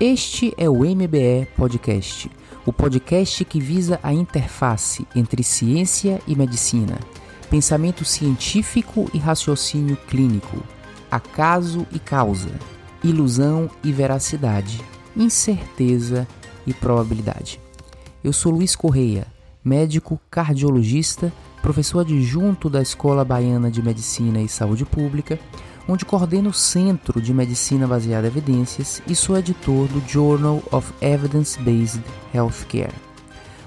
Este é o MBE Podcast, o podcast que visa a interface entre ciência e medicina, pensamento científico e raciocínio clínico, acaso e causa, ilusão e veracidade, incerteza e probabilidade. Eu sou Luiz Correia, médico cardiologista, professor adjunto da Escola Baiana de Medicina e Saúde Pública onde coordeno o Centro de Medicina Baseada em Evidências e sou editor do Journal of Evidence-Based Healthcare.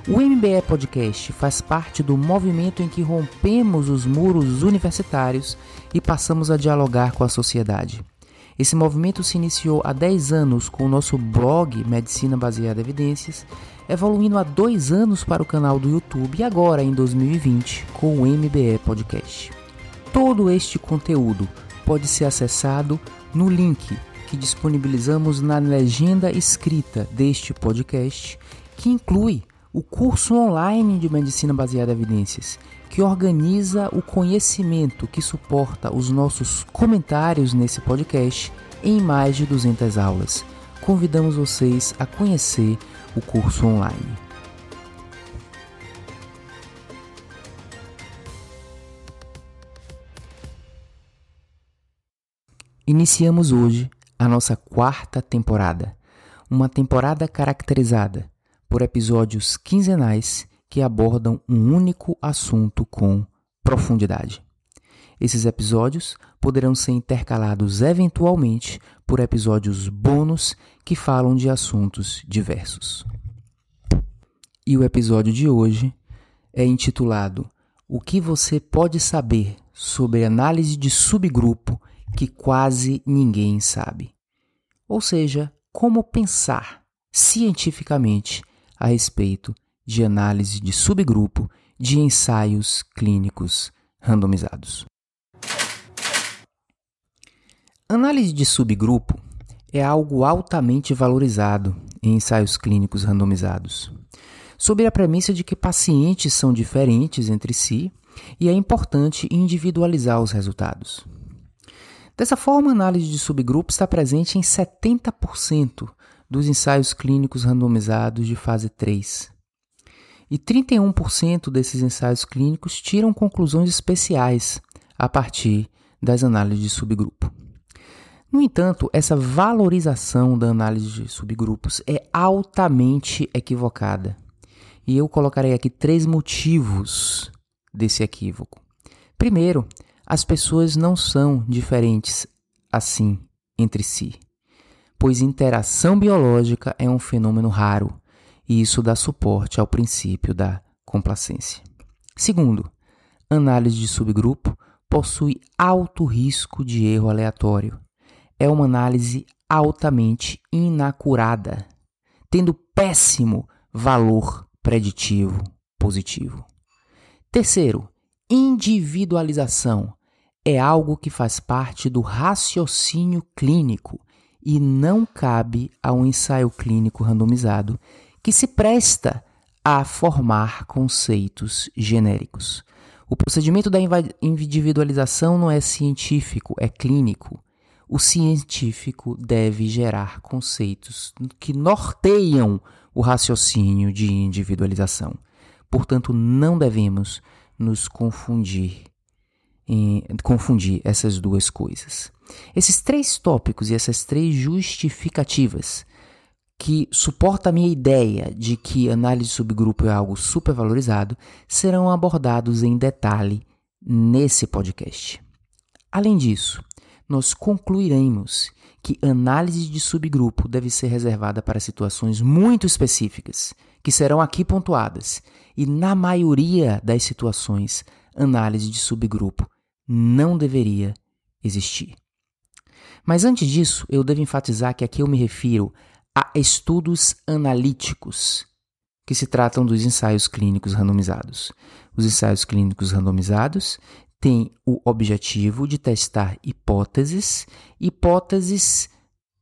O MBE Podcast faz parte do movimento em que rompemos os muros universitários e passamos a dialogar com a sociedade. Esse movimento se iniciou há 10 anos com o nosso blog Medicina Baseada em Evidências, evoluindo há dois anos para o canal do YouTube e agora, em 2020, com o MBE Podcast. Todo este conteúdo pode ser acessado no link que disponibilizamos na legenda escrita deste podcast, que inclui o curso online de medicina baseada em evidências, que organiza o conhecimento que suporta os nossos comentários nesse podcast em mais de 200 aulas. Convidamos vocês a conhecer o curso online. Iniciamos hoje a nossa quarta temporada, uma temporada caracterizada por episódios quinzenais que abordam um único assunto com profundidade. Esses episódios poderão ser intercalados eventualmente por episódios bônus que falam de assuntos diversos. E o episódio de hoje é intitulado O que você pode saber sobre análise de subgrupo que quase ninguém sabe. Ou seja, como pensar cientificamente a respeito de análise de subgrupo de ensaios clínicos randomizados. Análise de subgrupo é algo altamente valorizado em ensaios clínicos randomizados, sob a premissa de que pacientes são diferentes entre si e é importante individualizar os resultados. Dessa forma, a análise de subgrupos está presente em 70% dos ensaios clínicos randomizados de fase 3. E 31% desses ensaios clínicos tiram conclusões especiais a partir das análises de subgrupo. No entanto, essa valorização da análise de subgrupos é altamente equivocada. E eu colocarei aqui três motivos desse equívoco. Primeiro, as pessoas não são diferentes assim entre si, pois interação biológica é um fenômeno raro e isso dá suporte ao princípio da complacência. Segundo, análise de subgrupo possui alto risco de erro aleatório. É uma análise altamente inacurada, tendo péssimo valor preditivo positivo. Terceiro, individualização é algo que faz parte do raciocínio clínico e não cabe a um ensaio clínico randomizado que se presta a formar conceitos genéricos. O procedimento da individualização não é científico, é clínico. O científico deve gerar conceitos que norteiam o raciocínio de individualização. Portanto, não devemos nos confundir confundir essas duas coisas. Esses três tópicos e essas três justificativas que suportam a minha ideia de que análise de subgrupo é algo supervalorizado serão abordados em detalhe nesse podcast. Além disso, nós concluiremos que análise de subgrupo deve ser reservada para situações muito específicas, que serão aqui pontuadas, e na maioria das situações, análise de subgrupo não deveria existir. Mas antes disso, eu devo enfatizar que aqui eu me refiro a estudos analíticos, que se tratam dos ensaios clínicos randomizados. Os ensaios clínicos randomizados têm o objetivo de testar hipóteses. Hipóteses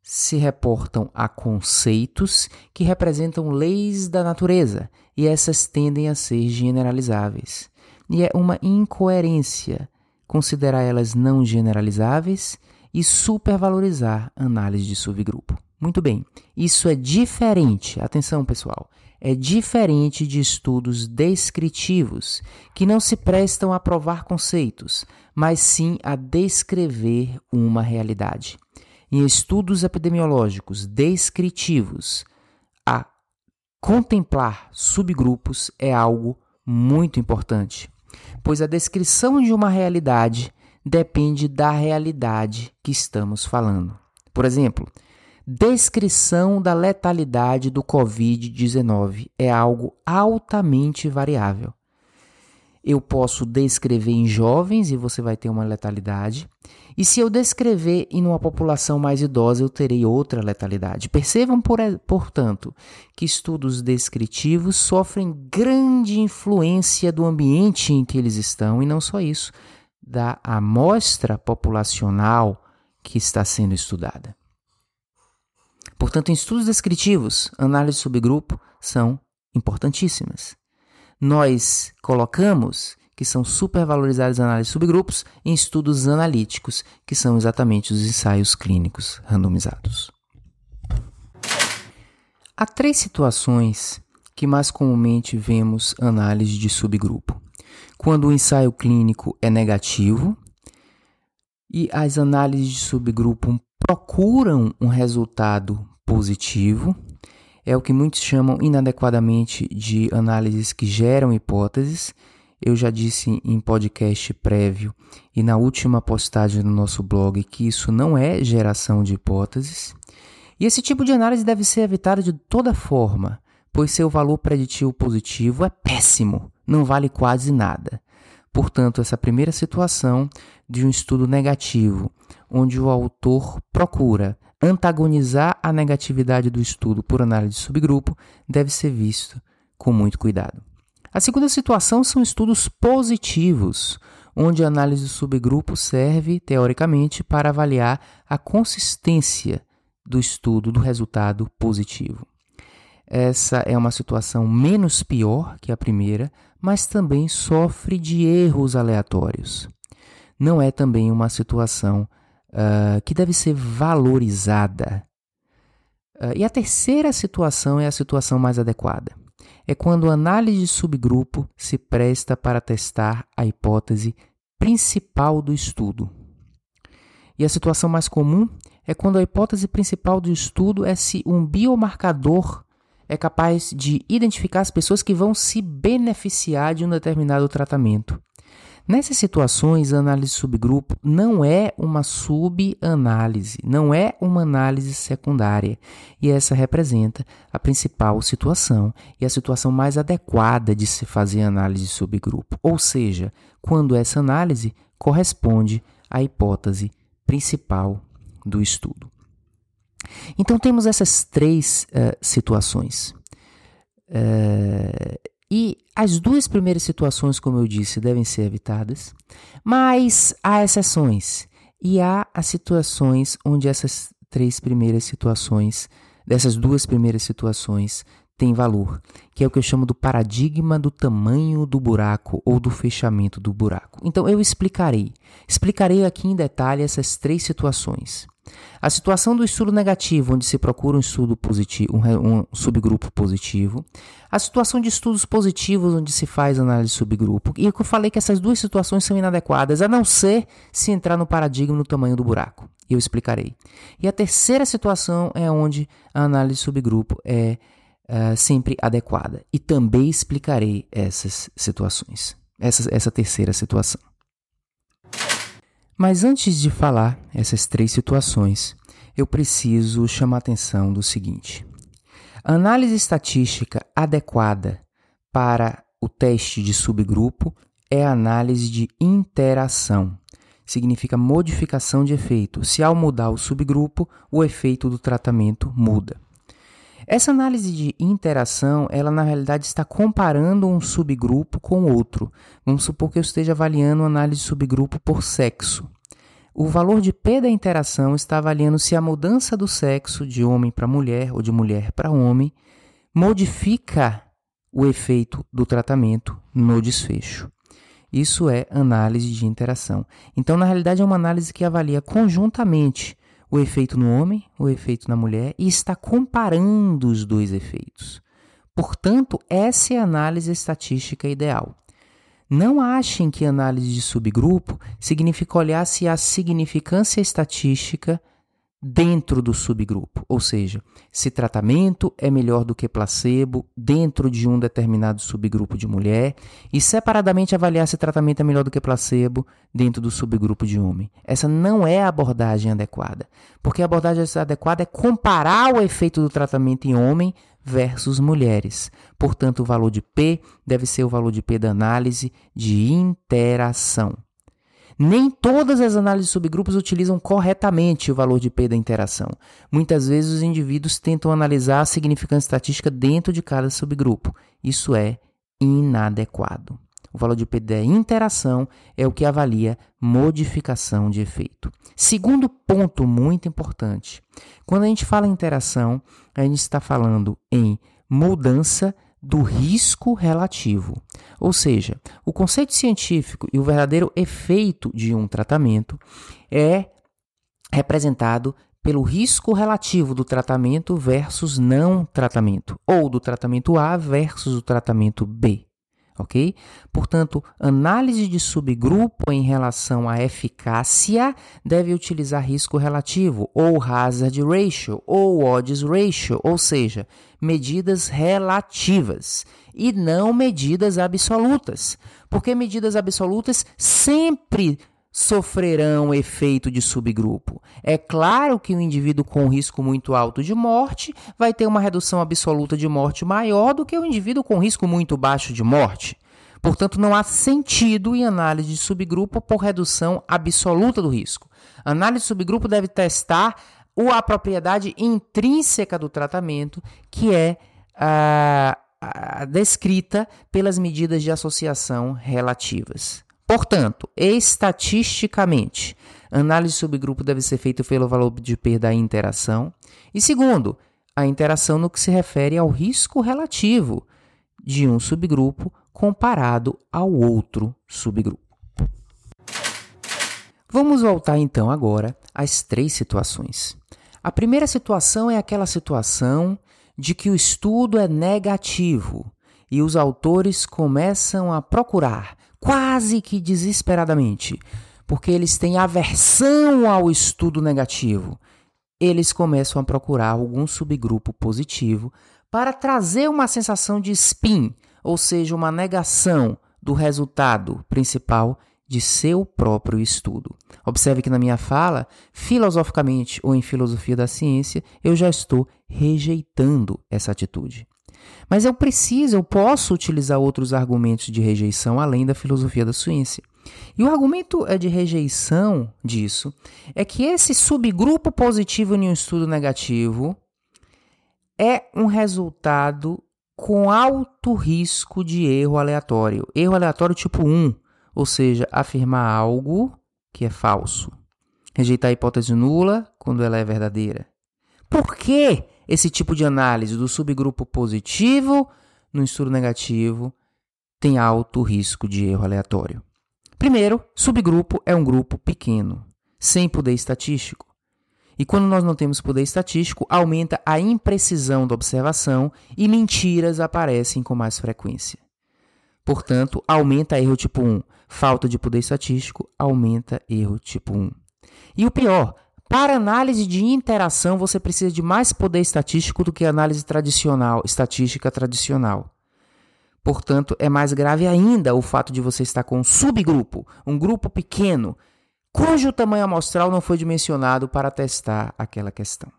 se reportam a conceitos que representam leis da natureza e essas tendem a ser generalizáveis. E é uma incoerência considerar elas não generalizáveis e supervalorizar análise de subgrupo. Muito bem, isso é diferente, atenção pessoal, é diferente de estudos descritivos, que não se prestam a provar conceitos, mas sim a descrever uma realidade. Em estudos epidemiológicos descritivos, a contemplar subgrupos é algo muito importante, pois a descrição de uma realidade depende da realidade que estamos falando. Por exemplo, descrição da letalidade do Covid-19 é algo altamente variável. Eu posso descrever em jovens e você vai ter uma letalidade. E se eu descrever em uma população mais idosa, eu terei outra letalidade. Percebam, por, portanto, que estudos descritivos sofrem grande influência do ambiente em que eles estão e não só isso, da amostra populacional que está sendo estudada. Portanto, em estudos descritivos, análise de subgrupo são importantíssimas. Nós colocamos que são supervalorizadas análises subgrupos em estudos analíticos, que são exatamente os ensaios clínicos randomizados. Há três situações que mais comumente vemos análise de subgrupo. Quando o ensaio clínico é negativo e as análises de subgrupo procuram um resultado positivo, é o que muitos chamam inadequadamente de análises que geram hipóteses. Eu já disse em podcast prévio e na última postagem no nosso blog que isso não é geração de hipóteses. E esse tipo de análise deve ser evitado de toda forma, pois seu valor preditivo positivo é péssimo, não vale quase nada. Portanto, essa primeira situação de um estudo negativo, onde o autor procura antagonizar a negatividade do estudo por análise de subgrupo, deve ser visto com muito cuidado. A segunda situação são estudos positivos, onde a análise de subgrupo serve, teoricamente, para avaliar a consistência do estudo do resultado positivo. Essa é uma situação menos pior que a primeira, mas também sofre de erros aleatórios. Não é também uma situação uh, que deve ser valorizada. Uh, e a terceira situação é a situação mais adequada. É quando a análise de subgrupo se presta para testar a hipótese principal do estudo. E a situação mais comum é quando a hipótese principal do estudo é se um biomarcador é capaz de identificar as pessoas que vão se beneficiar de um determinado tratamento. Nessas situações, a análise subgrupo não é uma subanálise, não é uma análise secundária, e essa representa a principal situação e a situação mais adequada de se fazer análise subgrupo, ou seja, quando essa análise corresponde à hipótese principal do estudo. Então temos essas três uh, situações. Uh, as duas primeiras situações, como eu disse, devem ser evitadas, mas há exceções. E há as situações onde essas três primeiras situações, dessas duas primeiras situações, têm valor, que é o que eu chamo do paradigma do tamanho do buraco ou do fechamento do buraco. Então eu explicarei. Explicarei aqui em detalhe essas três situações. A situação do estudo negativo, onde se procura um estudo positivo, um, um, subgrupo positivo. A situação de estudos positivos, onde se faz análise de subgrupo. E eu falei que essas duas situações são inadequadas, a não ser se entrar no paradigma no tamanho do buraco. Eu explicarei. E a terceira situação é onde a análise de subgrupo é uh, sempre adequada. E também explicarei essas situações. Essa, essa terceira situação. Mas antes de falar essas três situações, eu preciso chamar a atenção do seguinte: a análise estatística adequada para o teste de subgrupo é a análise de interação. Significa modificação de efeito. Se ao mudar o subgrupo, o efeito do tratamento muda. Essa análise de interação, ela na realidade está comparando um subgrupo com outro. Vamos supor que eu esteja avaliando uma análise de subgrupo por sexo. O valor de P da interação está avaliando se a mudança do sexo de homem para mulher ou de mulher para homem modifica o efeito do tratamento no desfecho. Isso é análise de interação. Então, na realidade, é uma análise que avalia conjuntamente o efeito no homem, o efeito na mulher e está comparando os dois efeitos. Portanto, essa é a análise estatística ideal. Não achem que análise de subgrupo significa olhar se há significância estatística dentro do subgrupo, ou seja, se tratamento é melhor do que placebo dentro de um determinado subgrupo de mulher e separadamente avaliar se tratamento é melhor do que placebo dentro do subgrupo de homem. Essa não é a abordagem adequada, porque a abordagem adequada é comparar o efeito do tratamento em homem versus mulheres. Portanto, o valor de P deve ser o valor de P da análise de interação. Nem todas as análises de subgrupos utilizam corretamente o valor de P da interação. Muitas vezes os indivíduos tentam analisar a significância estatística dentro de cada subgrupo. Isso é inadequado. O valor de P da interação é o que avalia modificação de efeito. Segundo ponto muito importante: quando a gente fala em interação, a gente está falando em mudança do risco relativo. Ou seja, o conceito científico e o verdadeiro efeito de um tratamento é representado pelo risco relativo do tratamento versus não tratamento, ou do tratamento A versus o tratamento B ok? Portanto, análise de subgrupo em relação à eficácia deve utilizar risco relativo, ou hazard ratio, ou odds ratio, ou seja, medidas relativas e não medidas absolutas, porque medidas absolutas sempre sofrerão efeito de subgrupo. É claro que o indivíduo com risco muito alto de morte vai ter uma redução absoluta de morte maior do que o indivíduo com risco muito baixo de morte. Portanto, não há sentido em análise de subgrupo por redução absoluta do risco. A análise de subgrupo deve testar a propriedade intrínseca do tratamento, que é a, a, descrita pelas medidas de associação relativas. Portanto, estatisticamente, análise subgrupo deve ser feita pelo valor de perda da interação. E segundo, a interação no que se refere ao risco relativo de um subgrupo comparado ao outro subgrupo. Vamos voltar então agora às três situações. A primeira situação é aquela situação de que o estudo é negativo e os autores começam a procurar quase que desesperadamente, porque eles têm aversão ao estudo negativo. Eles começam a procurar algum subgrupo positivo para trazer uma sensação de spin, ou seja, uma negação do resultado principal de seu próprio estudo. Observe que na minha fala, filosoficamente ou em filosofia da ciência, eu já estou rejeitando essa atitude. Mas eu preciso, eu posso utilizar outros argumentos de rejeição além da filosofia da ciência. E o argumento é de rejeição disso é que esse subgrupo positivo em um estudo negativo é um resultado com alto risco de erro aleatório. Erro aleatório tipo 1, ou seja, afirmar algo que é falso. Rejeitar a hipótese nula quando ela é verdadeira. Por que esse tipo de análise do subgrupo positivo no estudo negativo tem alto risco de erro aleatório? Primeiro, subgrupo é um grupo pequeno, sem poder estatístico. E quando nós não temos poder estatístico, aumenta a imprecisão da observação e mentiras aparecem com mais frequência. Portanto, aumenta erro tipo 1. Falta de poder estatístico aumenta erro tipo 1. E o pior, para análise de interação você precisa de mais poder estatístico do que análise tradicional, estatística tradicional. Portanto, é mais grave ainda o fato de você estar com um subgrupo, um grupo pequeno, cujo tamanho amostral não foi dimensionado para testar aquela questão.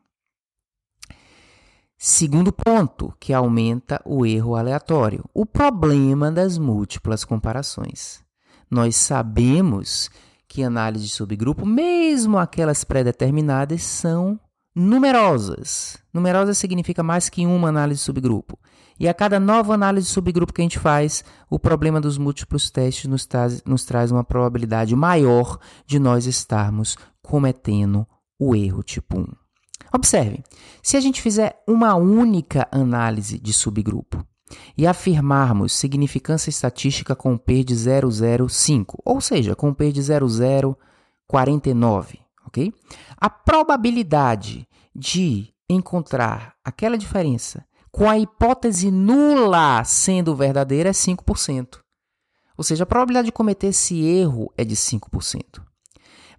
Segundo ponto, que aumenta o erro aleatório, o problema das múltiplas comparações. Nós sabemos que análise de subgrupo, mesmo aquelas pré-determinadas, são numerosas. Numerosas significa mais que uma análise de subgrupo. E a cada nova análise de subgrupo que a gente faz, o problema dos múltiplos testes nos traz, nos traz uma probabilidade maior de nós estarmos cometendo o erro tipo 1. Observe, se a gente fizer uma única análise de subgrupo e afirmarmos significância estatística com P de 005, ou seja, com P de 0049, ok? A probabilidade de encontrar aquela diferença com a hipótese nula sendo verdadeira é 5%. Ou seja, a probabilidade de cometer esse erro é de 5%.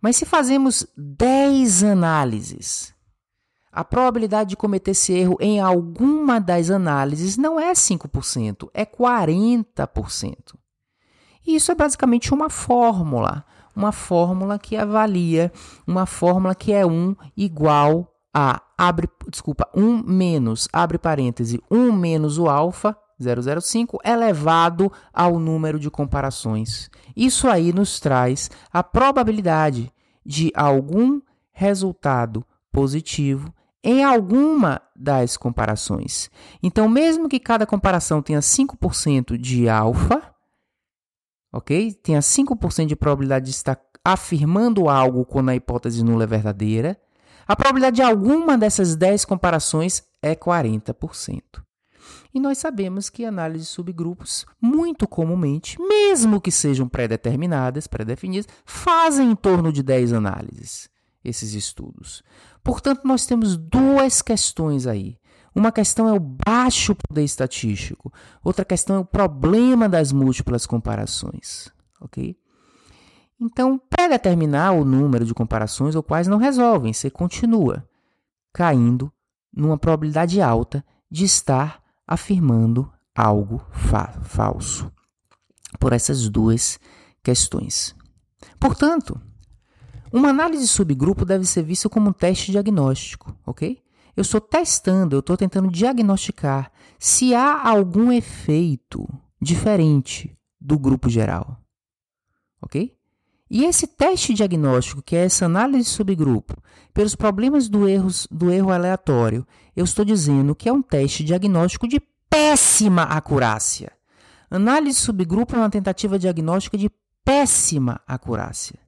Mas se fazemos 10 análises, a probabilidade de cometer esse erro em alguma das análises não é 5%, é 40%. E isso é basicamente uma fórmula, uma fórmula que avalia, uma fórmula que é 1 igual a, abre, desculpa, 1 menos, abre parêntese, 1 menos o alfa, 005, elevado ao número de comparações. Isso aí nos traz a probabilidade de algum resultado positivo em alguma das comparações. Então, mesmo que cada comparação tenha 5% de alfa, ok? Tenha 5% de probabilidade de estar afirmando algo quando a hipótese nula é verdadeira, a probabilidade de alguma dessas 10 comparações é 40%. E nós sabemos que análises de subgrupos, muito comumente, mesmo que sejam pré-determinadas, pré-definidas, fazem em torno de 10 análises, esses estudos. Portanto, nós temos duas questões aí. Uma questão é o baixo poder estatístico, outra questão é o problema das múltiplas comparações, ok? Então, pré-determinar o número de comparações ou quais não resolvem, você continua caindo numa probabilidade alta de estar afirmando algo fa falso. Por essas duas questões. Portanto, uma análise subgrupo deve ser vista como um teste diagnóstico, ok? Eu estou testando, eu estou tentando diagnosticar se há algum efeito diferente do grupo geral, ok? E esse teste diagnóstico, que é essa análise subgrupo, pelos problemas do, erros, do erro aleatório, eu estou dizendo que é um teste diagnóstico de péssima acurácia. Análise subgrupo é uma tentativa diagnóstica de péssima acurácia.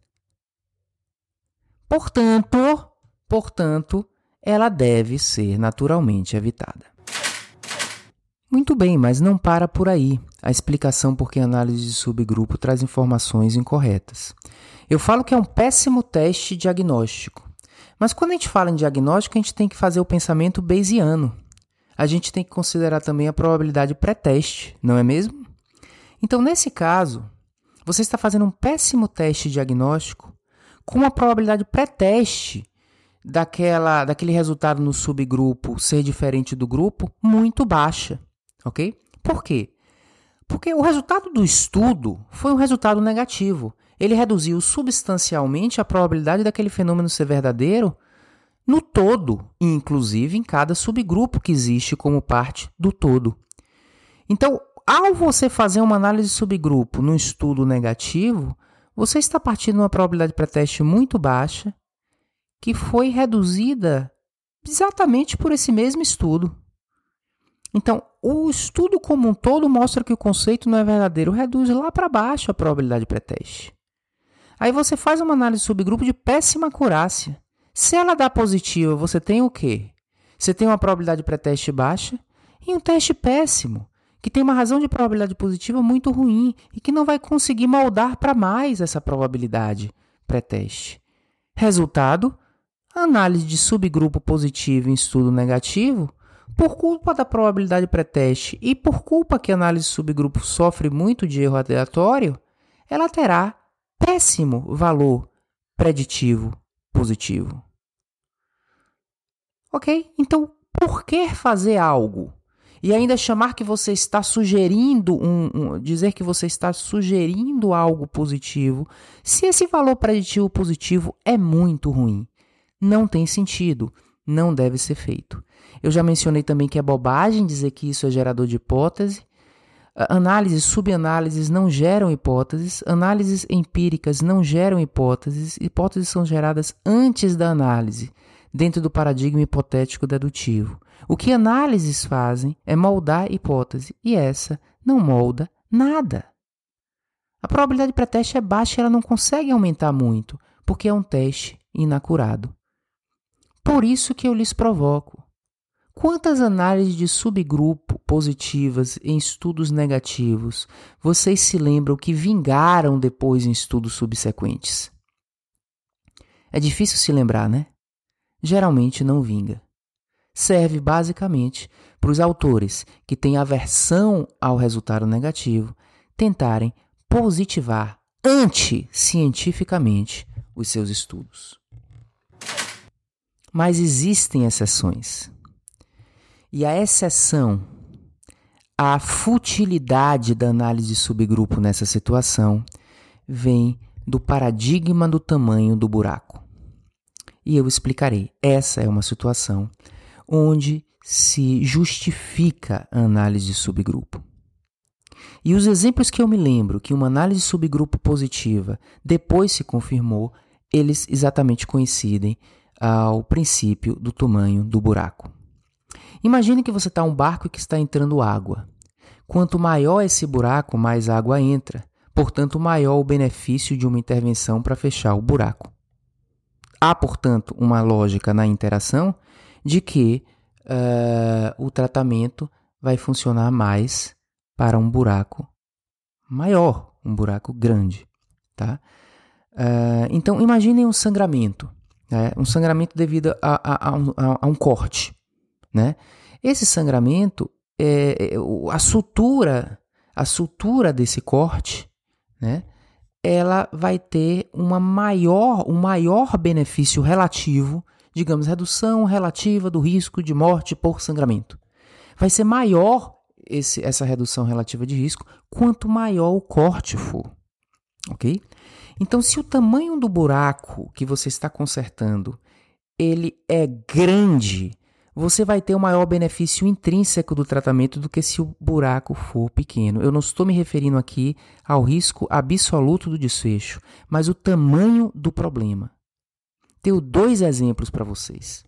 Portanto, portanto, ela deve ser naturalmente evitada. Muito bem, mas não para por aí a explicação por que a análise de subgrupo traz informações incorretas. Eu falo que é um péssimo teste diagnóstico. Mas quando a gente fala em diagnóstico, a gente tem que fazer o pensamento bayesiano. A gente tem que considerar também a probabilidade pré-teste, não é mesmo? Então, nesse caso, você está fazendo um péssimo teste diagnóstico com uma probabilidade pré-teste daquela, daquele resultado no subgrupo ser diferente do grupo muito baixa ok? Por quê? Porque o resultado do estudo foi um resultado negativo. Ele reduziu substancialmente a probabilidade daquele fenômeno ser verdadeiro no todo, inclusive em cada subgrupo que existe como parte do todo. Então, ao você fazer uma análise subgrupo no estudo negativo, você está partindo de uma probabilidade pré-teste muito baixa, que foi reduzida exatamente por esse mesmo estudo. Então, o estudo como um todo mostra que o conceito não é verdadeiro, reduz lá para baixo a probabilidade pré-teste. Aí você faz uma análise de subgrupo de péssima acurácia. Se ela dá positiva, você tem o quê? Você tem uma probabilidade pré-teste baixa e um teste péssimo, que tem uma razão de probabilidade positiva muito ruim e que não vai conseguir moldar para mais essa probabilidade pré-teste. Resultado: análise de subgrupo positivo em estudo negativo por culpa da probabilidade pré-teste e por culpa que a análise subgrupo sofre muito de erro aleatório, ela terá péssimo valor preditivo positivo. Ok? Então, por que fazer algo? E ainda chamar que você está sugerindo um, um, dizer que você está sugerindo algo positivo, se esse valor preditivo positivo é muito ruim. Não tem sentido, não deve ser feito. Eu já mencionei também que é bobagem dizer que isso é gerador de hipótese. Análises, subanálises não geram hipóteses, análises empíricas não geram hipóteses, hipóteses são geradas antes da análise, dentro do paradigma hipotético dedutivo. O que análises fazem é moldar hipótese, e essa não molda nada. A probabilidade pré-teste é baixa e ela não consegue aumentar muito, porque é um teste inacurado. Por isso que eu lhes provoco. Quantas análises de subgrupo positivas em estudos negativos vocês se lembram que vingaram depois em estudos subsequentes? É difícil se lembrar, né? Geralmente não vinga. Serve basicamente para os autores que têm aversão ao resultado negativo tentarem positivar anti-cientificamente os seus estudos. Mas existem exceções. E a exceção, a futilidade da análise de subgrupo nessa situação vem do paradigma do tamanho do buraco. E eu explicarei. Essa é uma situação onde se justifica a análise de subgrupo. E os exemplos que eu me lembro que uma análise de subgrupo positiva depois se confirmou, eles exatamente coincidem ao princípio do tamanho do buraco. Imagine que você está um barco e que está entrando água. Quanto maior esse buraco, mais água entra. Portanto, maior o benefício de uma intervenção para fechar o buraco. Há, portanto, uma lógica na interação de que uh, o tratamento vai funcionar mais para um buraco maior, um buraco grande. Tá? Uh, então, imaginem um sangramento né? um sangramento devido a, a, a, um, a, um, corte. Né? Esse sangramento, é, é, a sutura, a sutura desse corte, né? ela vai ter uma maior, um maior benefício relativo, digamos, redução relativa do risco de morte por sangramento. Vai ser maior esse, essa redução relativa de risco quanto maior o corte for. Ok? Então, se o tamanho do buraco que você está consertando ele é grande, você vai ter um maior benefício intrínseco do tratamento do que se o buraco for pequeno. Eu não estou me referindo aqui ao risco absoluto do desfecho, mas o tamanho do problema. Tenho dois exemplos para vocês.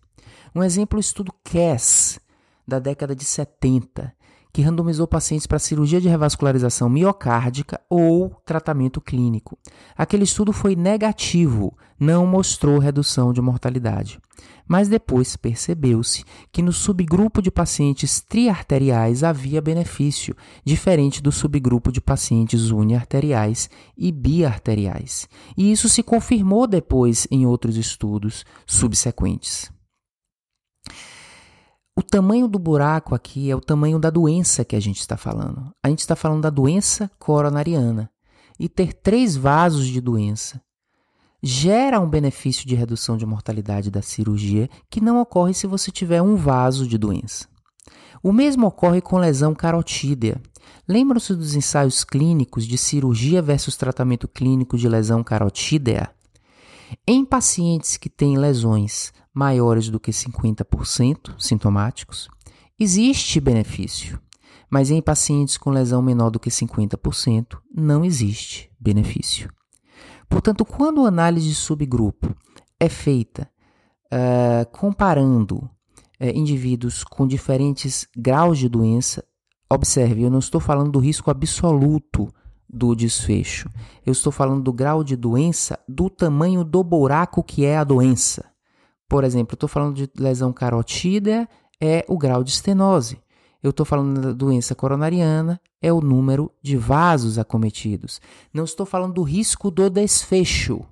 Um exemplo, o estudo CAS, da década de 70, que randomizou pacientes para cirurgia de revascularização miocárdica ou tratamento clínico. Aquele estudo foi negativo, não mostrou redução de mortalidade. Mas depois percebeu-se que no subgrupo de pacientes triarteriais havia benefício, diferente do subgrupo de pacientes uniarteriais e biarteriais. E isso se confirmou depois em outros estudos subsequentes. O tamanho do buraco aqui é o tamanho da doença que a gente está falando. A gente está falando da doença coronariana. E ter três vasos de doença gera um benefício de redução de mortalidade da cirurgia que não ocorre se você tiver um vaso de doença. O mesmo ocorre com lesão carotídea. Lembram-se dos ensaios clínicos de cirurgia versus tratamento clínico de lesão carotídea? Em pacientes que têm lesões maiores do que 50% sintomáticos, existe benefício, mas em pacientes com lesão menor do que 50%, não existe benefício. Portanto, quando a análise de subgrupo é feita uh, comparando uh, indivíduos com diferentes graus de doença, observe, eu não estou falando do risco absoluto do desfecho. Eu estou falando do grau de doença, do tamanho do buraco que é a doença. Por exemplo, estou falando de lesão carotídea, é o grau de estenose. Eu estou falando da doença coronariana, é o número de vasos acometidos. Não estou falando do risco do desfecho.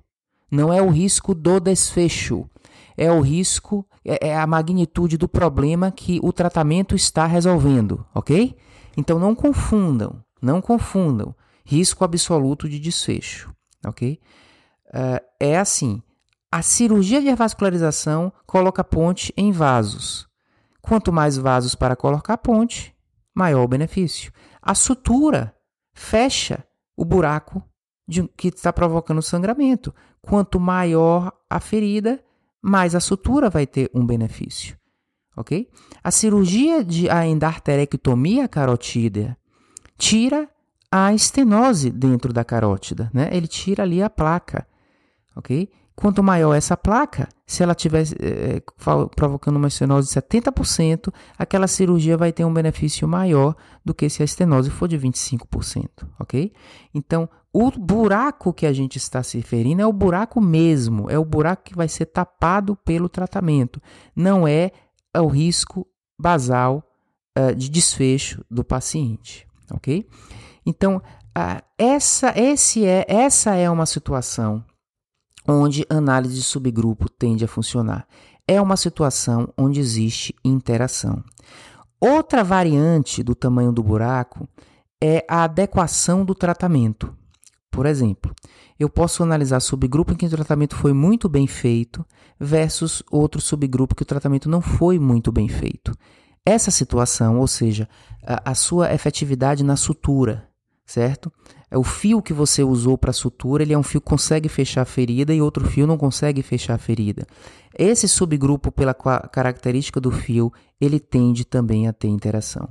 Não é o risco do desfecho. É o risco, é, é a magnitude do problema que o tratamento está resolvendo, ok? Então não confundam, não confundam risco absoluto de desfecho, ok? Uh, é assim, a cirurgia de revascularização coloca ponte em vasos. Quanto mais vasos para colocar ponte, maior o benefício. A sutura fecha o buraco de, que está provocando sangramento. Quanto maior a ferida, mais a sutura vai ter um benefício. Ok? A cirurgia de a endarterectomia carotídea tira a estenose dentro da carótida, né? Ele tira ali a placa, ok? Quanto maior essa placa, se ela estiver é, eh, provocando uma estenose de 70%, aquela cirurgia vai ter um benefício maior do que se a estenose for de 25%, ok? Então, o buraco que a gente está se referindo é o buraco mesmo, é o buraco que vai ser tapado pelo tratamento, não é o risco basal uh, de desfecho do paciente, ok? Então, uh, essa, esse é, essa é uma situação onde análise de subgrupo tende a funcionar. É uma situação onde existe interação. Outra variante do tamanho do buraco é a adequação do tratamento. Por exemplo, eu posso analisar subgrupo em que o tratamento foi muito bem feito versus outro subgrupo que o tratamento não foi muito bem feito. Essa situação, ou seja, a, a sua efetividade na sutura, certo? É o fio que você usou para sutura, ele é um fio que consegue fechar a ferida e outro fio não consegue fechar a ferida. Esse subgrupo, pela característica do fio, ele tende também a ter interação.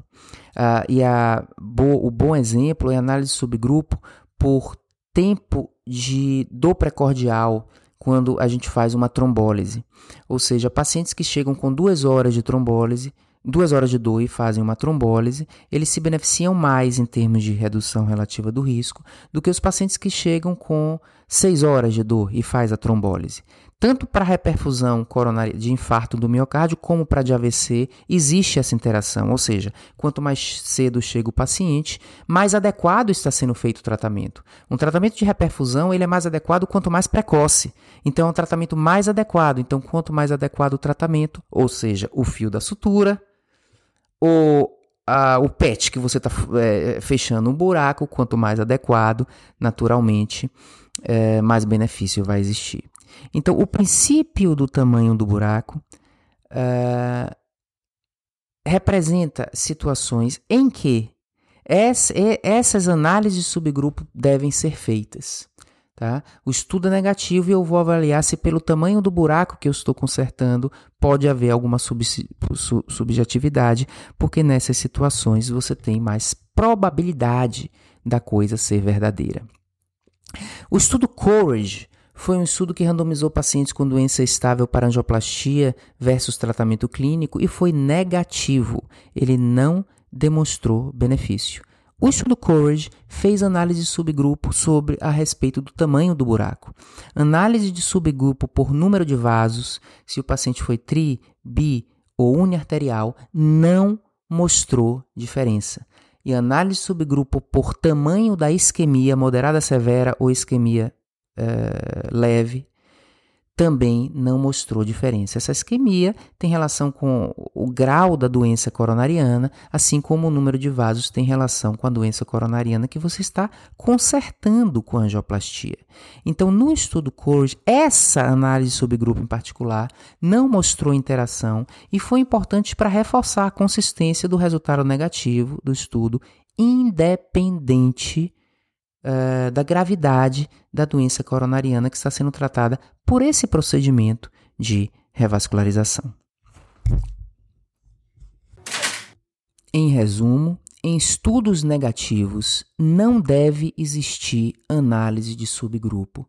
Ah, e a, bo, o bom exemplo é a análise de subgrupo por tempo de dor precordial quando a gente faz uma trombólise. Ou seja, pacientes que chegam com duas horas de trombólise duas horas de dor e fazem uma trombólise, eles se beneficiam mais em termos de redução relativa do risco do que os pacientes que chegam com seis horas de dor e faz a trombólise. Tanto para reperfusão coronária de infarto do miocárdio como para de AVC existe essa interação, ou seja, quanto mais cedo chega o paciente, mais adequado está sendo feito o tratamento. Um tratamento de reperfusão ele é mais adequado quanto mais precoce, então é um tratamento mais adequado. Então, quanto mais adequado o tratamento, ou seja, o fio da sutura, o, a, o PET que você está é, fechando um buraco, quanto mais adequado, naturalmente, é, mais benefício vai existir. Então, o princípio do tamanho do buraco é, representa situações em que essas análises de subgrupo devem ser feitas. Tá? O estudo é negativo e eu vou avaliar se pelo tamanho do buraco que eu estou consertando pode haver alguma sub subjetividade, porque nessas situações você tem mais probabilidade da coisa ser verdadeira. O estudo Courage foi um estudo que randomizou pacientes com doença estável para angioplastia versus tratamento clínico e foi negativo. Ele não demonstrou benefício. O estudo Courage fez análise de subgrupo sobre a respeito do tamanho do buraco. Análise de subgrupo por número de vasos, se o paciente foi tri, bi ou uniarterial, não mostrou diferença. E análise de subgrupo por tamanho da isquemia moderada severa ou isquemia eh, leve também não mostrou diferença. Essa isquemia tem relação com o grau da doença coronariana, assim como o número de vasos tem relação com a doença coronariana que você está consertando com a angioplastia. Então, no estudo CORE, essa análise sobre grupo em particular não mostrou interação e foi importante para reforçar a consistência do resultado negativo do estudo, independente uh, da gravidade da doença coronariana que está sendo tratada por esse procedimento de revascularização. Em resumo, em estudos negativos não deve existir análise de subgrupo,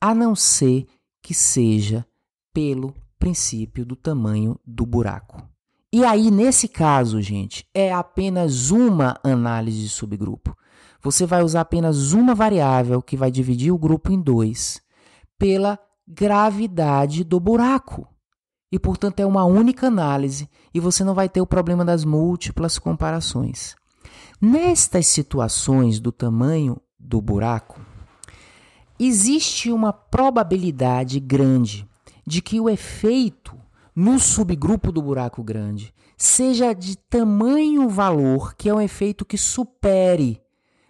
a não ser que seja pelo princípio do tamanho do buraco. E aí, nesse caso, gente, é apenas uma análise de subgrupo você vai usar apenas uma variável que vai dividir o grupo em dois pela gravidade do buraco. E, portanto, é uma única análise e você não vai ter o problema das múltiplas comparações. Nestas situações do tamanho do buraco, existe uma probabilidade grande de que o efeito no subgrupo do buraco grande seja de tamanho valor que é um efeito que supere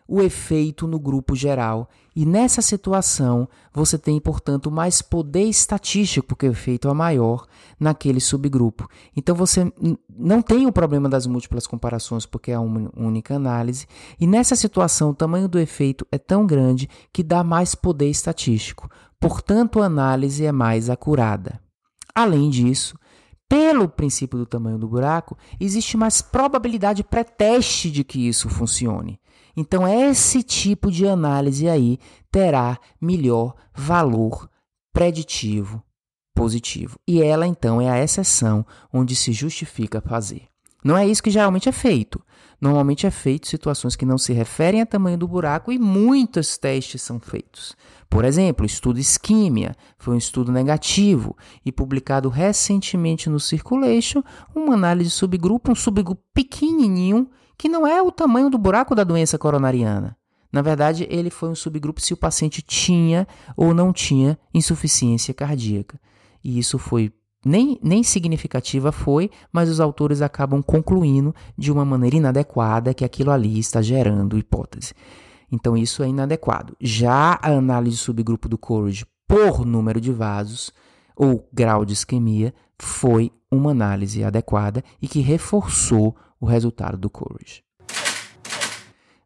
o efeito no grupo geral. E nessa situação, você tem, portanto, mais poder estatístico, porque o efeito é maior naquele subgrupo. Então você não tem o problema das múltiplas comparações, porque é uma única análise. E nessa situação, o tamanho do efeito é tão grande que dá mais poder estatístico. Portanto, a análise é mais acurada. Além disso, pelo princípio do tamanho do buraco, existe mais probabilidade pré-teste de que isso funcione. Então, esse tipo de análise aí terá melhor valor preditivo positivo. E ela, então, é a exceção onde se justifica fazer. Não é isso que geralmente é feito. Normalmente é feito situações que não se referem ao tamanho do buraco e muitos testes são feitos. Por exemplo, o estudo Isquímia foi um estudo negativo e publicado recentemente no Circulation, uma análise subgrupo, um subgrupo pequenininho que não é o tamanho do buraco da doença coronariana. Na verdade, ele foi um subgrupo se o paciente tinha ou não tinha insuficiência cardíaca. E isso foi nem, nem significativa foi, mas os autores acabam concluindo de uma maneira inadequada que aquilo ali está gerando hipótese. Então isso é inadequado. Já a análise subgrupo do Courage por número de vasos ou grau de isquemia foi uma análise adequada e que reforçou o resultado do Courage.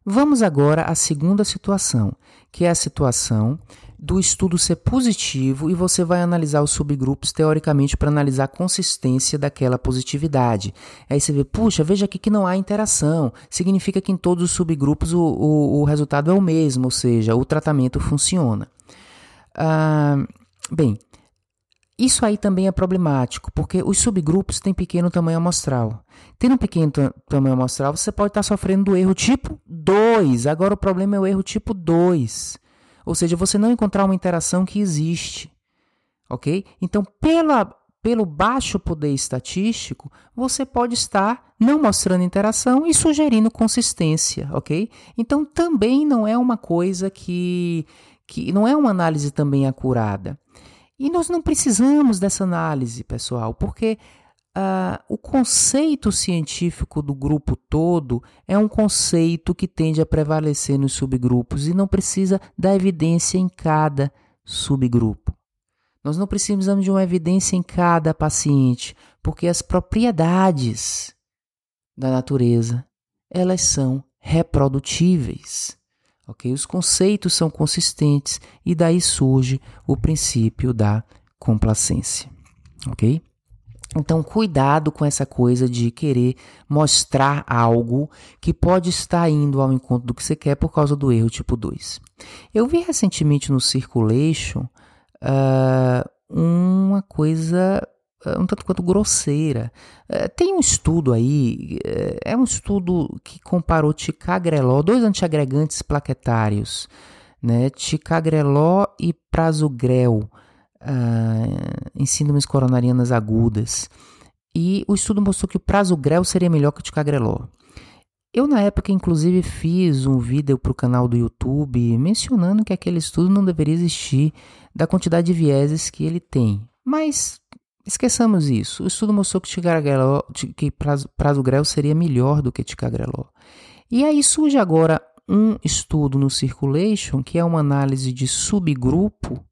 Vamos agora à segunda situação, que é a situação do estudo ser positivo e você vai analisar os subgrupos teoricamente para analisar a consistência daquela positividade. Aí você vê, puxa, veja aqui que não há interação. Significa que em todos os subgrupos o, o, o resultado é o mesmo, ou seja, o tratamento funciona. Ah, bem, isso aí também é problemático, porque os subgrupos têm pequeno tamanho amostral. Tendo um pequeno tamanho amostral, você pode estar sofrendo do erro tipo 2. Agora o problema é o erro tipo 2. Ou seja, você não encontrar uma interação que existe. Ok? Então, pela, pelo baixo poder estatístico, você pode estar não mostrando interação e sugerindo consistência. Ok? Então, também não é uma coisa que. que não é uma análise também acurada. E nós não precisamos dessa análise, pessoal, porque Uh, o conceito científico do grupo todo é um conceito que tende a prevalecer nos subgrupos e não precisa da evidência em cada subgrupo. Nós não precisamos de uma evidência em cada paciente, porque as propriedades da natureza, elas são reprodutíveis. OK? Os conceitos são consistentes e daí surge o princípio da complacência. OK? Então, cuidado com essa coisa de querer mostrar algo que pode estar indo ao encontro do que você quer por causa do erro tipo 2. Eu vi recentemente no Circulation uh, uma coisa um tanto quanto grosseira. Uh, tem um estudo aí, é um estudo que comparou ticagrelol, dois antiagregantes plaquetários, né, ticagrelol e prasugrel uh, em síndromes coronarianas agudas. E o estudo mostrou que o prazo grel seria melhor que o ticagrelor. Eu, na época, inclusive, fiz um vídeo para o canal do YouTube mencionando que aquele estudo não deveria existir, da quantidade de vieses que ele tem. Mas esqueçamos isso. O estudo mostrou que, que prazo, prazo grel seria melhor do que ticagrelor. E aí surge agora um estudo no Circulation, que é uma análise de subgrupo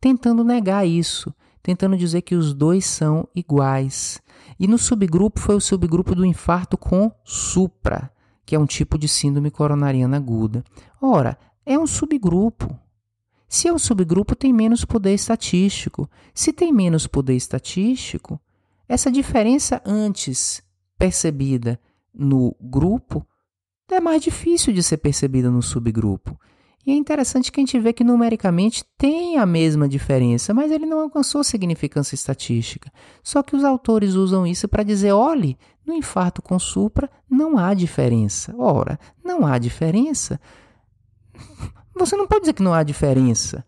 tentando negar isso, tentando dizer que os dois são iguais. E no subgrupo foi o subgrupo do infarto com supra, que é um tipo de síndrome coronariana aguda. Ora, é um subgrupo. Se um subgrupo, tem menos poder estatístico. Se tem menos poder estatístico, essa diferença antes percebida no grupo é mais difícil de ser percebida no subgrupo. E é interessante que a gente vê que numericamente tem a mesma diferença, mas ele não alcançou significância estatística. Só que os autores usam isso para dizer: olhe, no infarto com supra não há diferença. Ora, não há diferença. Você não pode dizer que não há diferença,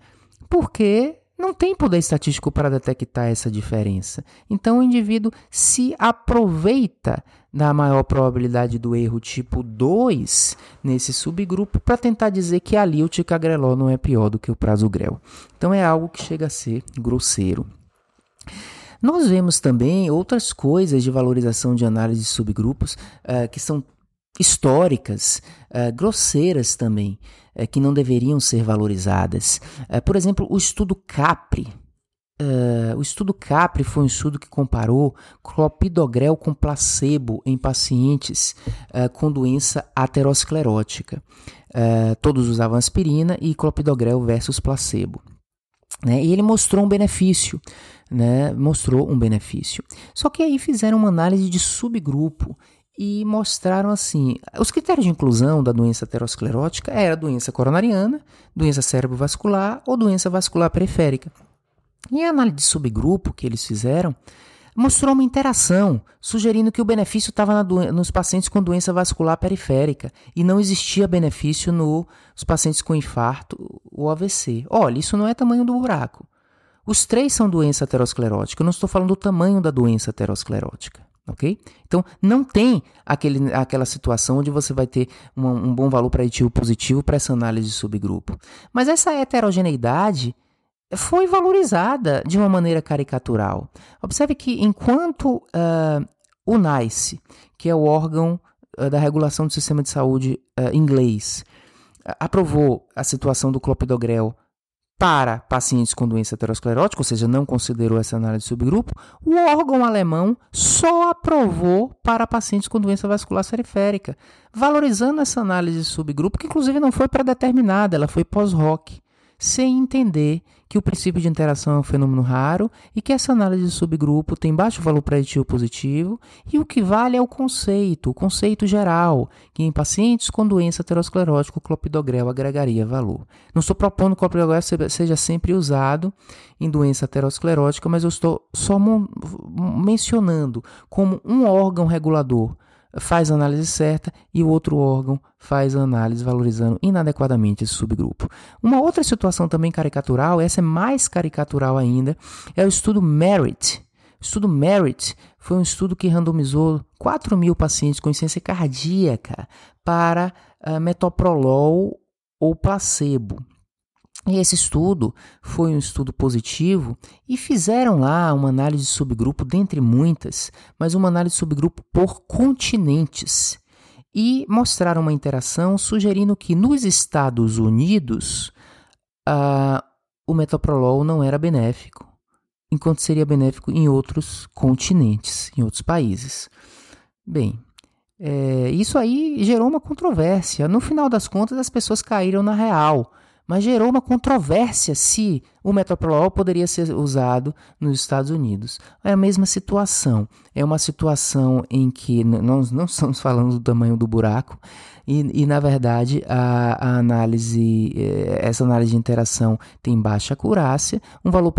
porque não tem poder estatístico para detectar essa diferença. Então o indivíduo se aproveita da maior probabilidade do erro tipo 2 nesse subgrupo para tentar dizer que ali o ticagrelol não é pior do que o prasugrel. Então é algo que chega a ser grosseiro. Nós vemos também outras coisas de valorização de análise de subgrupos uh, que são históricas, uh, grosseiras também, uh, que não deveriam ser valorizadas. por exemplo, o estudo CAPRI, Uh, o estudo CAPRI foi um estudo que comparou clopidogrel com placebo em pacientes uh, com doença aterosclerótica. Uh, todos usavam aspirina e clopidogrel versus placebo. Né? E ele mostrou um benefício, né? mostrou um benefício. Só que aí fizeram uma análise de subgrupo e mostraram assim, os critérios de inclusão da doença aterosclerótica era doença coronariana, doença cerebrovascular ou doença vascular periférica. E a análise de subgrupo que eles fizeram mostrou uma interação, sugerindo que o benefício estava nos pacientes com doença vascular periférica e não existia benefício nos pacientes com infarto ou AVC. Olha, isso não é tamanho do buraco. Os três são doença aterosclerótica. Eu não estou falando do tamanho da doença aterosclerótica. Ok? Então, não tem aquele, aquela situação onde você vai ter uma, um bom valor preditivo positivo para essa análise de subgrupo. Mas essa heterogeneidade foi valorizada de uma maneira caricatural. Observe que enquanto uh, o NICE, que é o órgão uh, da regulação do sistema de saúde uh, inglês, aprovou a situação do clopidogrel para pacientes com doença aterosclerótica, ou seja, não considerou essa análise de subgrupo, o órgão alemão só aprovou para pacientes com doença vascular periférica, valorizando essa análise de subgrupo, que inclusive não foi pré-determinada, ela foi pós-hoc sem entender que o princípio de interação é um fenômeno raro e que essa análise de subgrupo tem baixo valor preditivo positivo e o que vale é o conceito, o conceito geral, que em pacientes com doença aterosclerótica o clopidogrel agregaria valor. Não estou propondo que o clopidogrel seja sempre usado em doença aterosclerótica, mas eu estou só mencionando como um órgão regulador faz a análise certa e o outro órgão faz a análise valorizando inadequadamente esse subgrupo. Uma outra situação também caricatural, essa é mais caricatural ainda, é o estudo Merit. O estudo Merit foi um estudo que randomizou 4 mil pacientes com insuficiência cardíaca para uh, metoprolol ou placebo. E esse estudo foi um estudo positivo e fizeram lá uma análise de subgrupo, dentre muitas, mas uma análise de subgrupo por continentes. E mostraram uma interação sugerindo que nos Estados Unidos o metoprolol não era benéfico, enquanto seria benéfico em outros continentes, em outros países. Bem, é, isso aí gerou uma controvérsia. No final das contas, as pessoas caíram na real mas gerou uma controvérsia se o metoprolol poderia ser usado nos Estados Unidos. É a mesma situação. É uma situação em que nós não estamos falando do tamanho do buraco, e, e na verdade, a, a, análise, eh, essa análise de interação tem baixa acurácia, um valor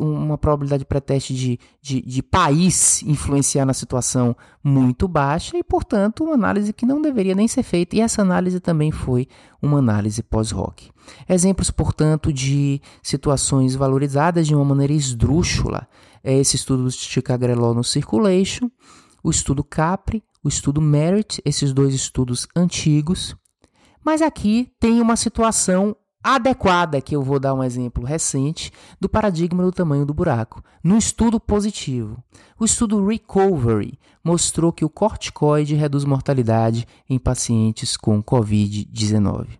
uma probabilidade pré-teste de, de, de país influenciar na situação muito baixa e, portanto, uma análise que não deveria nem ser feita. E essa análise também foi uma análise pós-hoc. Exemplos, portanto, de situações valorizadas de uma maneira esdrúxula é esse estudo do Chicagrelol no Circulation, o estudo CAPRI, o estudo Merit, esses dois estudos antigos. Mas aqui tem uma situação adequada, que eu vou dar um exemplo recente, do paradigma do tamanho do buraco. No estudo positivo, o estudo Recovery mostrou que o corticoide reduz mortalidade em pacientes com Covid-19.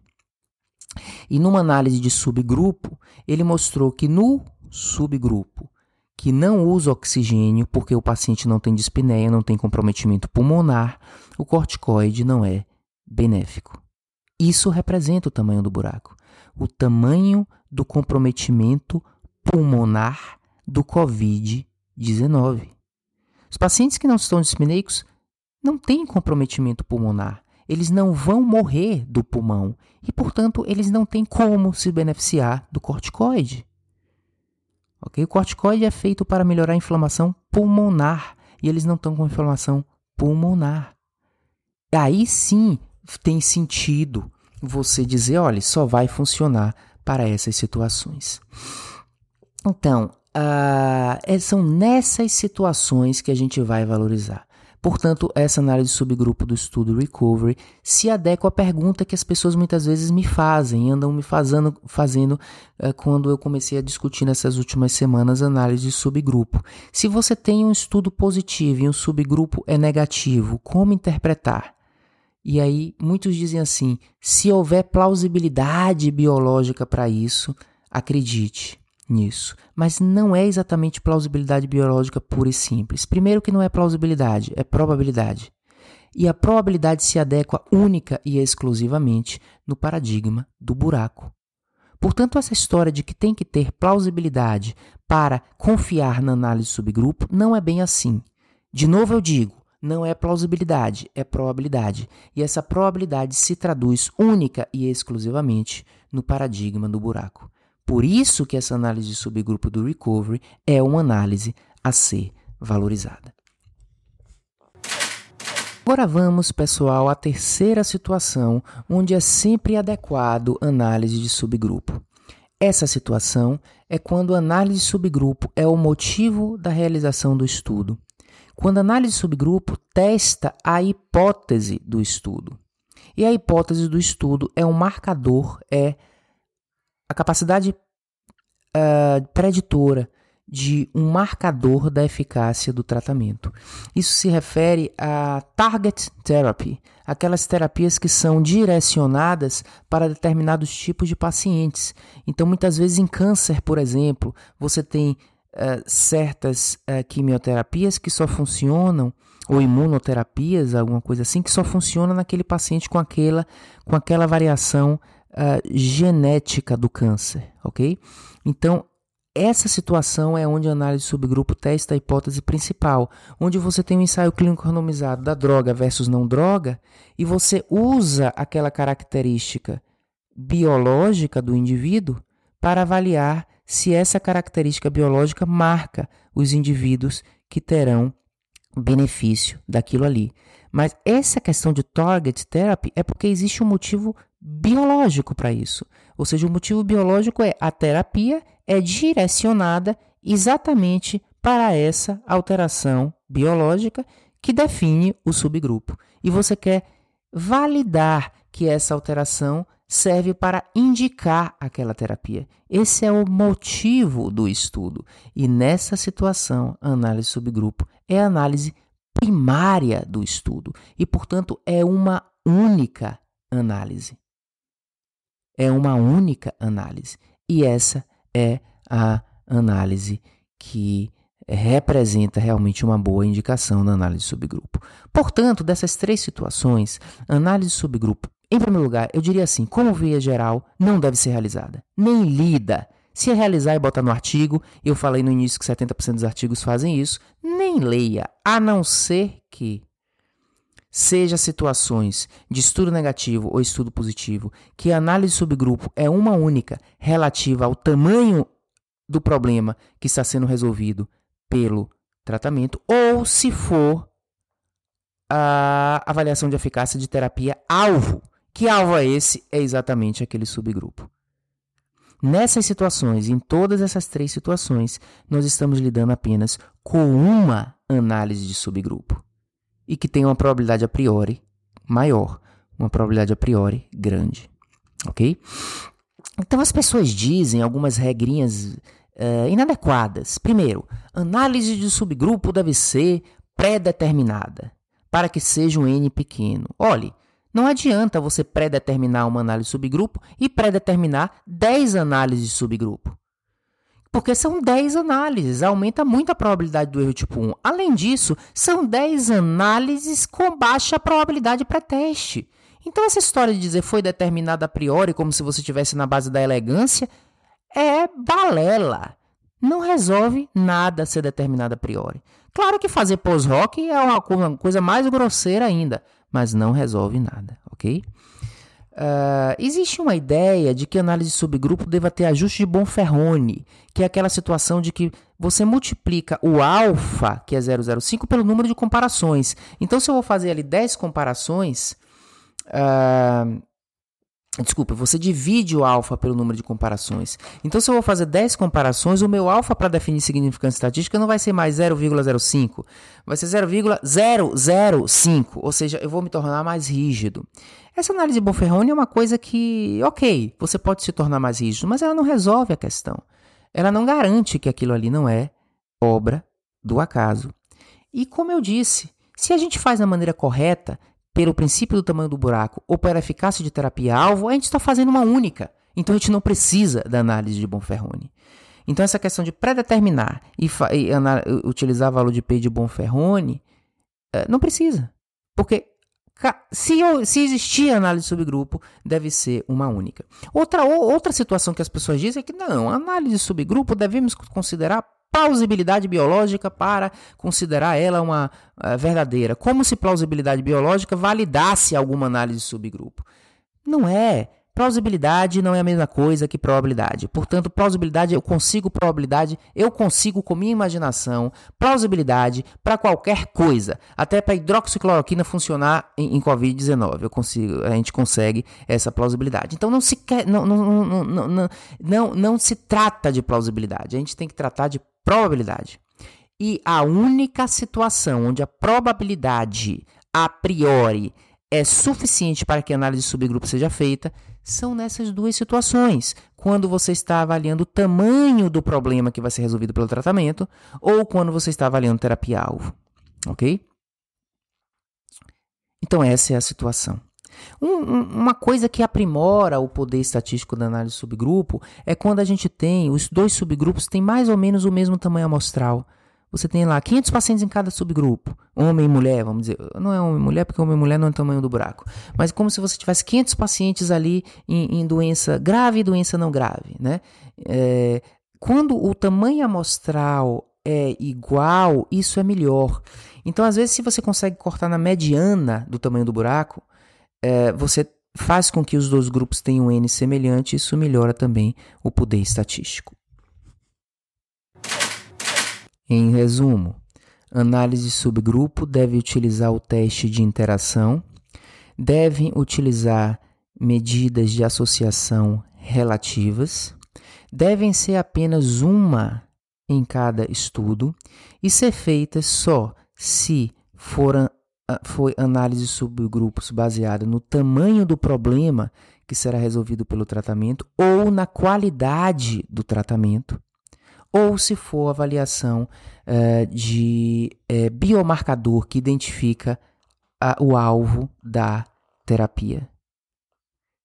E numa análise de subgrupo, ele mostrou que no subgrupo que não usa oxigênio porque o paciente não tem dispneia, não tem comprometimento pulmonar, o corticoide não é benéfico. Isso representa o tamanho do buraco, o tamanho do comprometimento pulmonar do COVID-19. Os pacientes que não estão dispneicos não têm comprometimento pulmonar, eles não vão morrer do pulmão e, portanto, eles não têm como se beneficiar do corticoide. O corticoide é feito para melhorar a inflamação pulmonar e eles não estão com inflamação pulmonar. Aí sim tem sentido você dizer, olha, só vai funcionar para essas situações. Então, uh, são nessas situações que a gente vai valorizar. Portanto, essa análise de subgrupo do estudo Recovery se adequa à pergunta que as pessoas muitas vezes me fazem, andam me fazendo, fazendo uh, quando eu comecei a discutir nessas últimas semanas análise de subgrupo. Se você tem um estudo positivo e um subgrupo é negativo, como interpretar? E aí, muitos dizem assim: se houver plausibilidade biológica para isso, acredite nisso. Mas não é exatamente plausibilidade biológica pura e simples. Primeiro, que não é plausibilidade, é probabilidade. E a probabilidade se adequa única e exclusivamente no paradigma do buraco. Portanto, essa história de que tem que ter plausibilidade para confiar na análise subgrupo não é bem assim. De novo, eu digo, não é plausibilidade, é probabilidade. E essa probabilidade se traduz única e exclusivamente no paradigma do buraco. Por isso que essa análise de subgrupo do recovery é uma análise a ser valorizada. Agora vamos, pessoal, à terceira situação onde é sempre adequado análise de subgrupo. Essa situação é quando a análise de subgrupo é o motivo da realização do estudo. quando a análise de subgrupo testa a hipótese do estudo. E a hipótese do estudo é um marcador, é a capacidade uh, preditora de um marcador da eficácia do tratamento. Isso se refere a target therapy, aquelas terapias que são direcionadas para determinados tipos de pacientes. Então, muitas vezes em câncer, por exemplo, você tem uh, certas uh, quimioterapias que só funcionam ou imunoterapias, alguma coisa assim, que só funciona naquele paciente com aquela, com aquela variação uh, genética do câncer, ok? Então, essa situação é onde a análise subgrupo testa a hipótese principal, onde você tem um ensaio clínico randomizado da droga versus não droga e você usa aquela característica biológica do indivíduo para avaliar se essa característica biológica marca os indivíduos que terão benefício daquilo ali. Mas essa questão de target therapy é porque existe um motivo biológico para isso. Ou seja, o motivo biológico é a terapia é direcionada exatamente para essa alteração biológica que define o subgrupo. E você quer validar que essa alteração serve para indicar aquela terapia. Esse é o motivo do estudo. E nessa situação, a análise subgrupo é a análise primária do estudo e, portanto, é uma única análise. É uma única análise. E essa é a análise que representa realmente uma boa indicação na análise subgrupo. Portanto, dessas três situações, análise subgrupo, em primeiro lugar, eu diria assim, como via geral, não deve ser realizada, nem lida. Se realizar e botar no artigo, eu falei no início que 70% dos artigos fazem isso, nem leia, a não ser que seja situações de estudo negativo ou estudo positivo, que a análise subgrupo é uma única relativa ao tamanho do problema que está sendo resolvido pelo tratamento, ou se for a avaliação de eficácia de terapia alvo. Que alvo é esse? É exatamente aquele subgrupo. Nessas situações, em todas essas três situações, nós estamos lidando apenas com uma análise de subgrupo e que tem uma probabilidade a priori maior, uma probabilidade a priori grande, ok? Então as pessoas dizem algumas regrinhas uh, inadequadas. Primeiro, análise de subgrupo deve ser pré-determinada para que seja um N pequeno. Olhe, não adianta você pré-determinar uma análise de subgrupo e pré-determinar 10 análises de subgrupo. Porque são 10 análises, aumenta muito a probabilidade do erro tipo 1. Além disso, são 10 análises com baixa probabilidade pré-teste. Então, essa história de dizer foi determinada a priori, como se você estivesse na base da elegância, é balela. Não resolve nada ser determinado a priori. Claro que fazer pós-rock é uma coisa mais grosseira ainda, mas não resolve nada, ok? Uh, existe uma ideia de que análise de subgrupo deva ter ajuste de Bonferroni, que é aquela situação de que você multiplica o alfa, que é 005, pelo número de comparações. Então, se eu vou fazer ali 10 comparações, uh, Desculpa, você divide o alfa pelo número de comparações. Então, se eu vou fazer 10 comparações, o meu alfa para definir significância estatística não vai ser mais 0,05, vai ser 0,005, ou seja, eu vou me tornar mais rígido. Essa análise Bonferroni é uma coisa que, ok, você pode se tornar mais rígido, mas ela não resolve a questão. Ela não garante que aquilo ali não é obra do acaso. E como eu disse, se a gente faz da maneira correta, pelo princípio do tamanho do buraco ou pela eficácia de terapia-alvo, a gente está fazendo uma única. Então a gente não precisa da análise de Bonferroni. Então essa questão de predeterminar e, e utilizar valor de P de Bonferroni, eh, não precisa. Porque se, se existir análise de subgrupo, deve ser uma única. Outra, outra situação que as pessoas dizem é que não, análise de subgrupo devemos considerar plausibilidade biológica para considerar ela uma uh, verdadeira. Como se plausibilidade biológica validasse alguma análise de subgrupo. Não é. Plausibilidade não é a mesma coisa que probabilidade. Portanto, plausibilidade, eu consigo probabilidade, eu consigo com minha imaginação, plausibilidade para qualquer coisa. Até para hidroxicloroquina funcionar em, em Covid-19. Eu consigo, a gente consegue essa plausibilidade. Então não se quer, não, não, não, não, não, não se trata de plausibilidade. A gente tem que tratar de probabilidade. E a única situação onde a probabilidade a priori é suficiente para que a análise de subgrupo seja feita são nessas duas situações. Quando você está avaliando o tamanho do problema que vai ser resolvido pelo tratamento ou quando você está avaliando terapia-alvo. Ok? Então, essa é a situação. Um, uma coisa que aprimora o poder estatístico da análise subgrupo é quando a gente tem, os dois subgrupos têm mais ou menos o mesmo tamanho amostral. Você tem lá 500 pacientes em cada subgrupo, homem e mulher, vamos dizer. Não é homem e mulher, porque homem e mulher não é o tamanho do buraco. Mas como se você tivesse 500 pacientes ali em, em doença grave e doença não grave, né? É, quando o tamanho amostral é igual, isso é melhor. Então, às vezes, se você consegue cortar na mediana do tamanho do buraco, é, você faz com que os dois grupos tenham N semelhante, isso melhora também o poder estatístico. Em resumo, análise de subgrupo deve utilizar o teste de interação, devem utilizar medidas de associação relativas, devem ser apenas uma em cada estudo e ser feitas só se for foi análise subgrupos baseada no tamanho do problema que será resolvido pelo tratamento ou na qualidade do tratamento, ou se for avaliação uh, de uh, biomarcador que identifica uh, o alvo da terapia.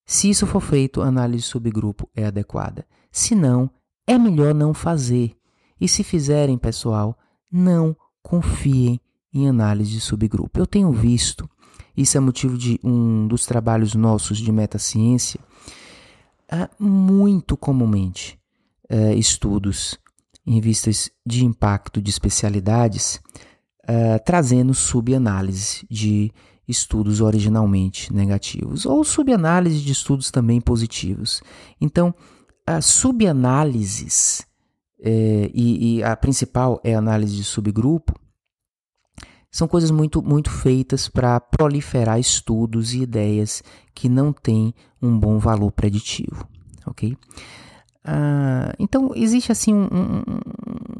Se isso for feito, a análise subgrupo é adequada. Se não, é melhor não fazer. E se fizerem, pessoal, não confiem em análise de subgrupo. Eu tenho visto, isso é motivo de um dos trabalhos nossos de metaciência, muito comumente uh, estudos em revistas de impacto de especialidades uh, trazendo subanálise de estudos originalmente negativos ou subanálise de estudos também positivos. Então, subanálises, eh, e, e a principal é a análise de subgrupo, são coisas muito, muito feitas para proliferar estudos e ideias que não têm um bom valor preditivo, ok? Ah, então existe assim um,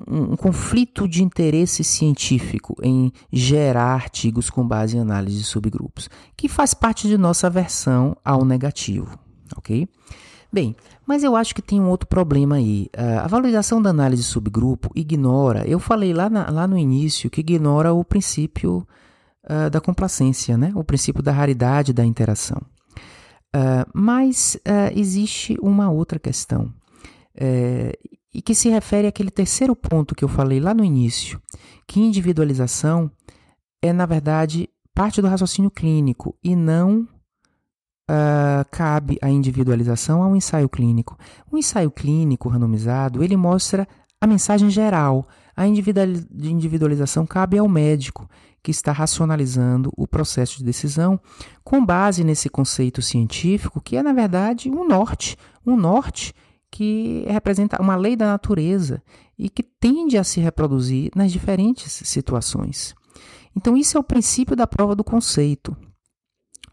um, um, conflito de interesse científico em gerar artigos com base em análise de subgrupos, que faz parte de nossa aversão ao negativo, ok? Bem, mas eu acho que tem um outro problema aí. Uh, a valorização da análise subgrupo ignora, eu falei lá, na, lá no início que ignora o princípio uh, da complacência, né? o princípio da raridade da interação. Uh, mas existe uma outra questão, e que se refere àquele terceiro ponto que eu falei lá no início, que individualização é, na verdade, parte do raciocínio clínico e não Uh, cabe a individualização ao ensaio clínico. O ensaio clínico randomizado ele mostra a mensagem geral. A individualização cabe ao médico que está racionalizando o processo de decisão com base nesse conceito científico que é na verdade um norte, um norte que representa uma lei da natureza e que tende a se reproduzir nas diferentes situações. Então isso é o princípio da prova do conceito.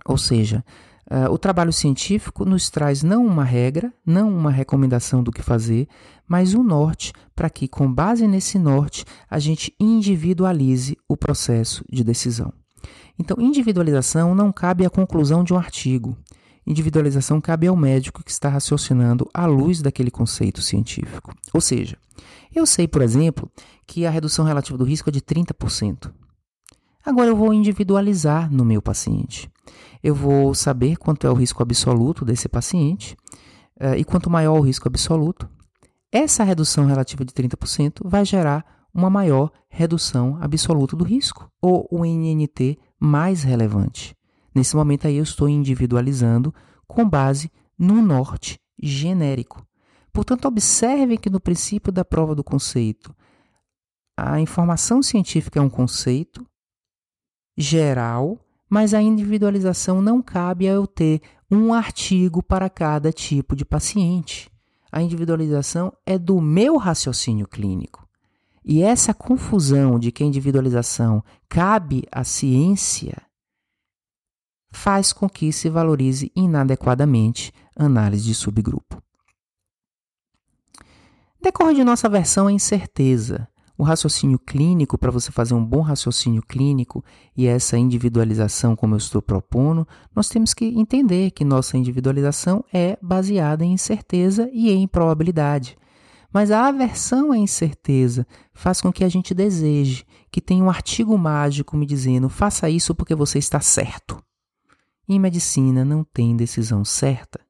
Ou seja, Uh, o trabalho científico nos traz não uma regra, não uma recomendação do que fazer, mas um norte para que, com base nesse norte, a gente individualize o processo de decisão. Então, individualização não cabe à conclusão de um artigo. Individualização cabe ao médico que está raciocinando à luz daquele conceito científico. Ou seja, eu sei, por exemplo, que a redução relativa do risco é de 30%. Agora eu vou individualizar no meu paciente. Eu vou saber quanto é o risco absoluto desse paciente, uh, e quanto maior o risco absoluto, essa redução relativa de 30% vai gerar uma maior redução absoluta do risco, ou o NNT mais relevante. Nesse momento aí eu estou individualizando com base no norte genérico. Portanto, observe que no princípio da prova do conceito, a informação científica é um conceito geral mas a individualização não cabe a eu ter um artigo para cada tipo de paciente. A individualização é do meu raciocínio clínico. E essa confusão de que a individualização cabe à ciência faz com que se valorize inadequadamente análise de subgrupo. Decorre de nossa versão a incerteza, O raciocínio clínico, para você fazer um bom raciocínio clínico e essa individualização, como eu estou propondo, nós temos que entender que nossa individualização é baseada em incerteza e em probabilidade. Mas a aversão à incerteza faz com que a gente deseje que tenha um artigo mágico me dizendo faça isso porque você está certo. Em medicina não tem decisão certa,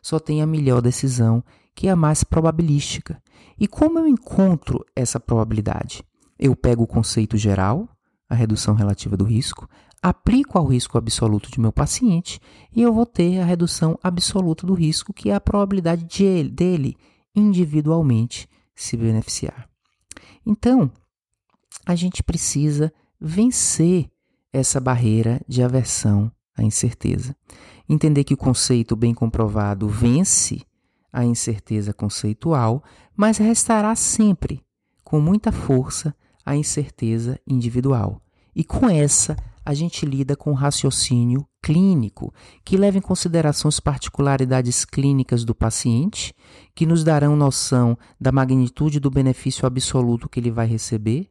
só tem a melhor decisão, que é a mais probabilística. E como eu encontro essa probabilidade? Eu pego o conceito geral, a redução relativa do risco, aplico ao risco absoluto de meu paciente e eu vou ter a redução absoluta do risco, que é a probabilidade de ele, dele individualmente se beneficiar. Então, a gente precisa vencer essa barreira de aversão à incerteza. Entender que o conceito bem comprovado vence a incerteza conceitual, mas restará sempre, com muita força, a incerteza individual. E com essa, a gente lida com raciocínio clínico, que leva em consideração as particularidades clínicas do paciente, que nos darão noção da magnitude do benefício absoluto que ele vai receber,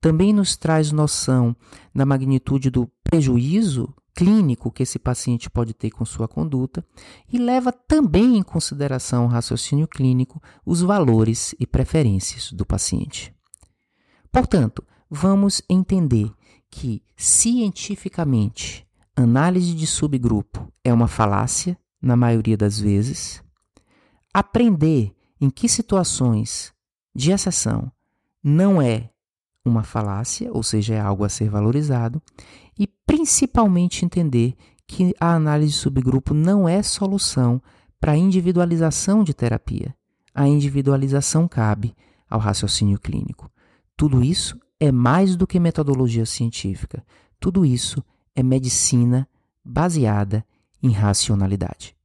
também nos traz noção da magnitude do prejuízo clínico que esse paciente pode ter com sua conduta e leva também em consideração o raciocínio clínico os valores e preferências do paciente. Portanto, vamos entender que, cientificamente, análise de subgrupo é uma falácia, na maioria das vezes, aprender em que situações de exceção não é uma falácia, ou seja, é algo a ser valorizado, e principalmente entender que a análise de subgrupo não é solução para a individualização de terapia. A individualização cabe ao raciocínio clínico. Tudo isso é mais do que metodologia científica. Tudo isso é medicina baseada em racionalidade.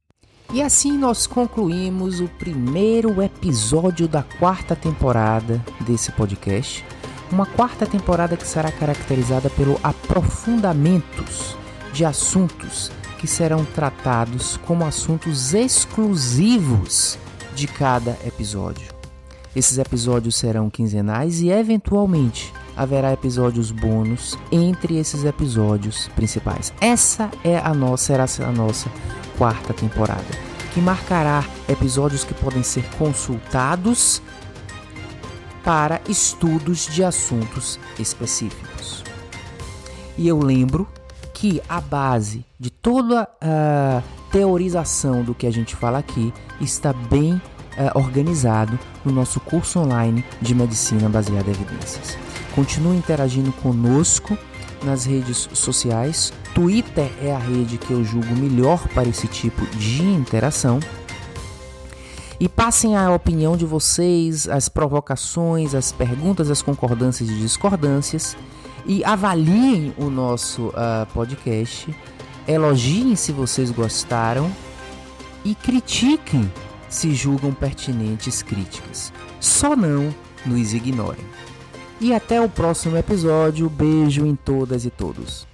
E assim nós concluímos o primeiro episódio da quarta temporada desse podcast. Uma quarta temporada que será caracterizada pelo aprofundamentos de assuntos que serão tratados como assuntos exclusivos de cada episódio. Esses episódios serão quinzenais e, eventualmente, haverá episódios bônus entre esses episódios principais. Essa é a nossa, será a nossa quarta temporada, que marcará episódios que podem ser consultados para estudos de assuntos específicos. E eu lembro que a base de toda a teorização do que a gente fala aqui está bem uh, organizado no nosso curso online de medicina baseada em evidências. Continue interagindo conosco nas redes sociais. Twitter é a rede que eu julgo melhor para esse tipo de interação. E passem a opinião de vocês, as provocações, as perguntas, as concordâncias e discordâncias. E avaliem o nosso uh, podcast. Elogiem se vocês gostaram. E critiquem se julgam pertinentes críticas. Só não nos ignorem. E até o próximo episódio. Beijo em todas e todos.